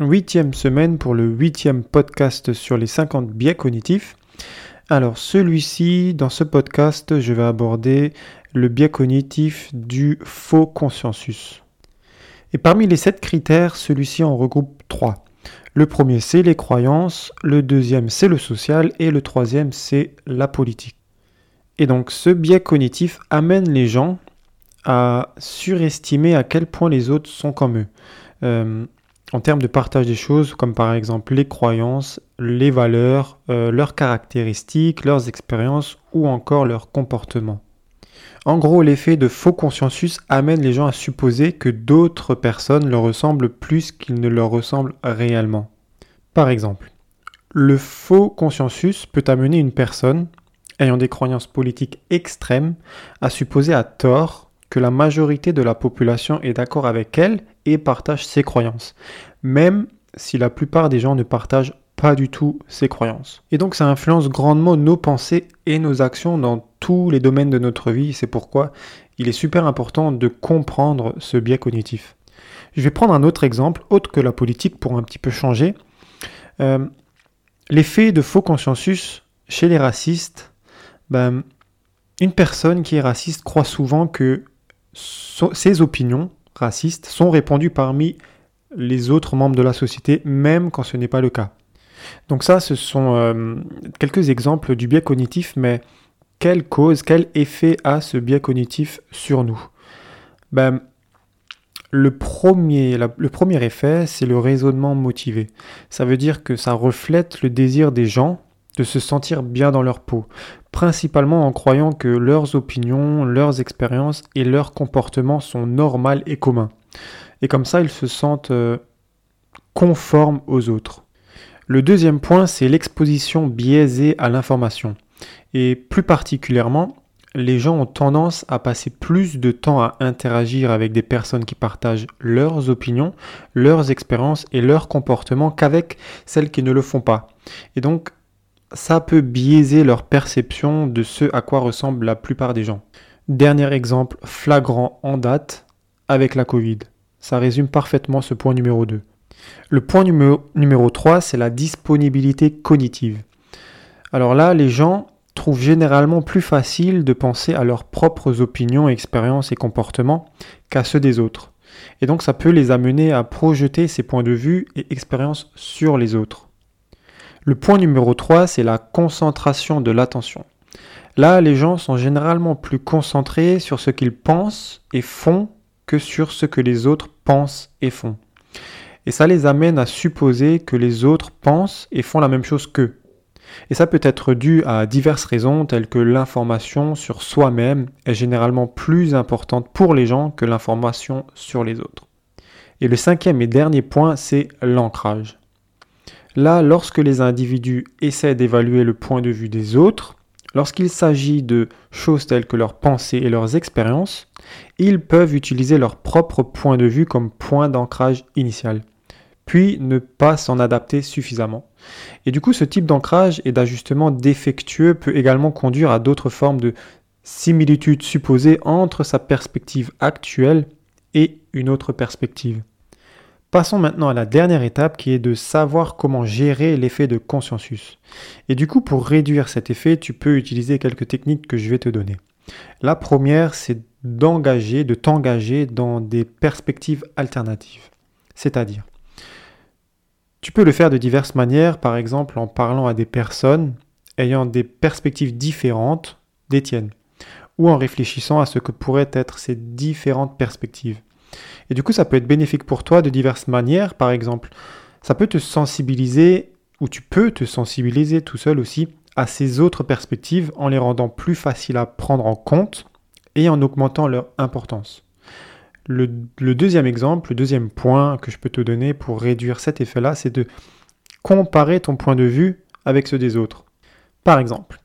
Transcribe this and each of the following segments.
huitième semaine pour le huitième podcast sur les 50 biais cognitifs. Alors celui-ci, dans ce podcast, je vais aborder le biais cognitif du faux consensus. Et parmi les sept critères, celui-ci en regroupe trois. Le premier, c'est les croyances, le deuxième, c'est le social, et le troisième, c'est la politique. Et donc ce biais cognitif amène les gens à surestimer à quel point les autres sont comme eux. Euh, en termes de partage des choses, comme par exemple les croyances, les valeurs, euh, leurs caractéristiques, leurs expériences ou encore leur comportement. En gros, l'effet de faux consensus amène les gens à supposer que d'autres personnes leur ressemblent plus qu'ils ne leur ressemblent réellement. Par exemple, le faux consensus peut amener une personne ayant des croyances politiques extrêmes à supposer à tort que la majorité de la population est d'accord avec elle et partage ses croyances, même si la plupart des gens ne partagent pas du tout ses croyances. Et donc ça influence grandement nos pensées et nos actions dans tous les domaines de notre vie. C'est pourquoi il est super important de comprendre ce biais cognitif. Je vais prendre un autre exemple, autre que la politique, pour un petit peu changer. Euh, l'effet de faux consensus chez les racistes, ben, une personne qui est raciste croit souvent que ses opinions racistes sont répandues parmi les autres membres de la société, même quand ce n'est pas le cas. Donc ça, ce sont euh, quelques exemples du biais cognitif, mais quelle cause, quel effet a ce biais cognitif sur nous? Ben, le, premier, le premier effet, c'est le raisonnement motivé. Ça veut dire que ça reflète le désir des gens de se sentir bien dans leur peau, principalement en croyant que leurs opinions, leurs expériences et leurs comportements sont normaux et communs. Et comme ça, ils se sentent euh, conformes aux autres. Le deuxième point, c'est l'exposition biaisée à l'information. Et plus particulièrement, les gens ont tendance à passer plus de temps à interagir avec des personnes qui partagent leurs opinions, leurs expériences et leurs comportements qu'avec celles qui ne le font pas. Et donc, ça peut biaiser leur perception de ce à quoi ressemble la plupart des gens. Dernier exemple flagrant en date avec la Covid. Ça résume parfaitement ce point numéro 2. Le point numéro, numéro 3, c'est la disponibilité cognitive. Alors là, les gens trouvent généralement plus facile de penser à leurs propres opinions, expériences et comportements qu'à ceux des autres. Et donc ça peut les amener à projeter ces points de vue et expériences sur les autres. Le point numéro 3, c'est la concentration de l'attention. Là, les gens sont généralement plus concentrés sur ce qu'ils pensent et font que sur ce que les autres pensent et font. Et ça les amène à supposer que les autres pensent et font la même chose qu'eux. Et ça peut être dû à diverses raisons telles que l'information sur soi-même est généralement plus importante pour les gens que l'information sur les autres. Et le cinquième et dernier point, c'est l'ancrage. Là, lorsque les individus essaient d'évaluer le point de vue des autres, lorsqu'il s'agit de choses telles que leurs pensées et leurs expériences, ils peuvent utiliser leur propre point de vue comme point d'ancrage initial, puis ne pas s'en adapter suffisamment. Et du coup, ce type d'ancrage et d'ajustement défectueux peut également conduire à d'autres formes de similitudes supposées entre sa perspective actuelle et une autre perspective. Passons maintenant à la dernière étape qui est de savoir comment gérer l'effet de consensus. Et du coup, pour réduire cet effet, tu peux utiliser quelques techniques que je vais te donner. La première, c'est d'engager, de t'engager dans des perspectives alternatives. C'est-à-dire, tu peux le faire de diverses manières, par exemple en parlant à des personnes ayant des perspectives différentes des tiennes, ou en réfléchissant à ce que pourraient être ces différentes perspectives. Et du coup, ça peut être bénéfique pour toi de diverses manières. Par exemple, ça peut te sensibiliser, ou tu peux te sensibiliser tout seul aussi, à ces autres perspectives en les rendant plus faciles à prendre en compte et en augmentant leur importance. Le, deuxième exemple, le deuxième point que je peux te donner pour réduire cet effet-là, c'est de comparer ton point de vue avec ceux des autres. Par exemple,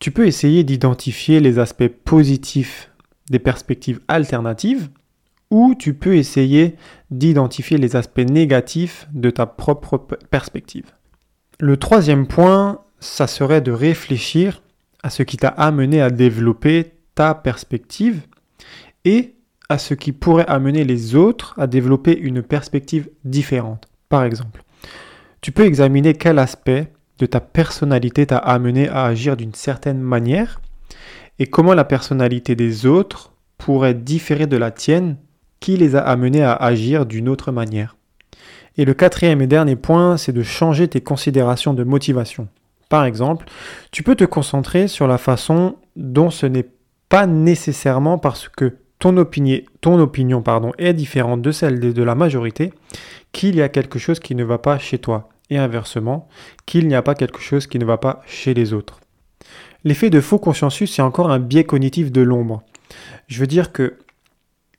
tu peux essayer d'identifier les aspects positifs des perspectives alternatives ou tu peux essayer d'identifier les aspects négatifs de ta propre perspective. Le troisième point, ça serait de réfléchir à ce qui t'a amené à développer ta perspective et à ce qui pourrait amener les autres à développer une perspective différente. Par exemple, tu peux examiner quel aspect de ta personnalité t'a amené à agir d'une certaine manière et comment la personnalité des autres pourrait différer de la tienne qui les a amenés à agir d'une autre manière. Et le quatrième et dernier point, c'est de changer tes considérations de motivation. Par exemple, tu peux te concentrer sur la façon dont ce n'est pas nécessairement parce que ton, opinion, est différente de celle de la majorité qu'il y a quelque chose qui ne va pas chez toi. Et inversement, qu'il n'y a pas quelque chose qui ne va pas chez les autres. L'effet de faux consciensus, c'est encore un biais cognitif de l'ombre. Je veux dire que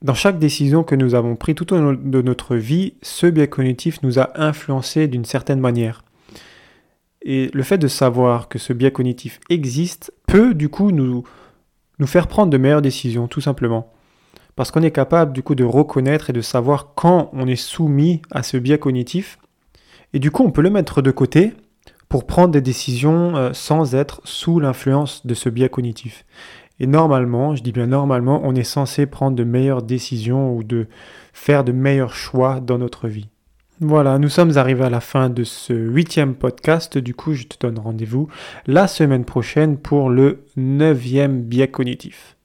dans chaque décision que nous avons prise tout au long de notre vie, ce biais cognitif nous a influencé d'une certaine manière. Et le fait de savoir que ce biais cognitif existe peut du coup nous, nous faire prendre de meilleures décisions, tout simplement. Parce qu'on est capable du coup de reconnaître et de savoir quand on est soumis à ce biais cognitif. Et du coup, on peut le mettre de côté pour prendre des décisions euh, sans être sous l'influence de ce biais cognitif. Et normalement, je dis bien normalement, on est censé prendre de meilleures décisions ou de faire de meilleurs choix dans notre vie. Voilà, nous sommes arrivés à la fin de ce huitième podcast. Du coup, je te donne rendez-vous la semaine prochaine pour le neuvième biais cognitif.